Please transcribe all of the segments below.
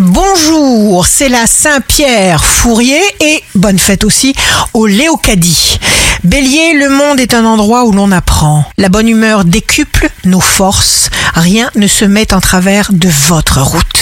Bonjour, c'est la Saint-Pierre Fourier et bonne fête aussi au Léocadie. Bélier, le monde est un endroit où l'on apprend. La bonne humeur décuple nos forces. Rien ne se met en travers de votre route.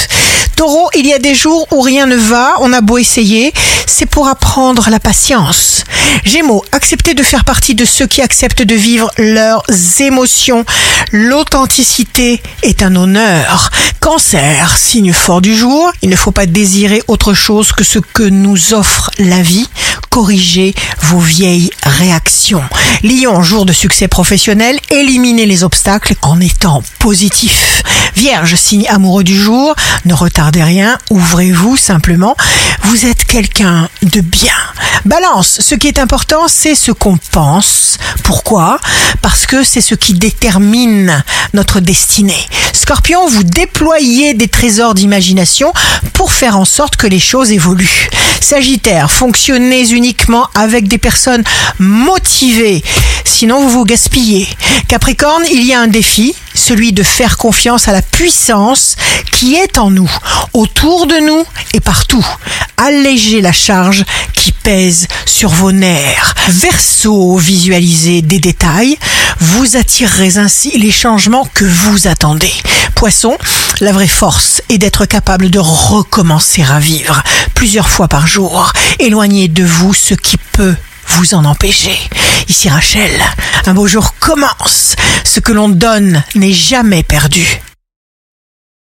Taureau, il y a des jours où rien ne va, on a beau essayer, c'est pour apprendre la patience. Gémeaux, acceptez de faire partie de ceux qui acceptent de vivre leurs émotions. L'authenticité est un honneur. Cancer, signe fort du jour, il ne faut pas désirer autre chose que ce que nous offre la vie. Corrigez vos vieilles réactions. Lion, jour de succès professionnel, éliminez les obstacles en étant positif. Vierge, signe amoureux du jour, ne retardez rien, ouvrez-vous simplement. Vous êtes quelqu'un de bien. Balance, ce qui est important, c'est ce qu'on pense. Pourquoi? Parce que c'est ce qui détermine notre destinée. Scorpion, vous déployez des trésors d'imagination pour faire en sorte que les choses évoluent. Sagittaire, fonctionnez uniquement avec des personnes motivées, sinon vous vous gaspillez. Capricorne, il y a un défi, celui de faire confiance à la puissance qui est en nous, autour de nous et partout. Allégez la charge qui pèse sur vos nerfs. Verseau, visualisez des détails, vous attirerez ainsi les changements que vous attendez. Poisson, la vraie force est d'être capable de recommencer à vivre plusieurs fois par jour. Éloignez de vous ce qui peut vous en empêcher. Ici Rachel, un beau jour commence. Ce que l'on donne n'est jamais perdu.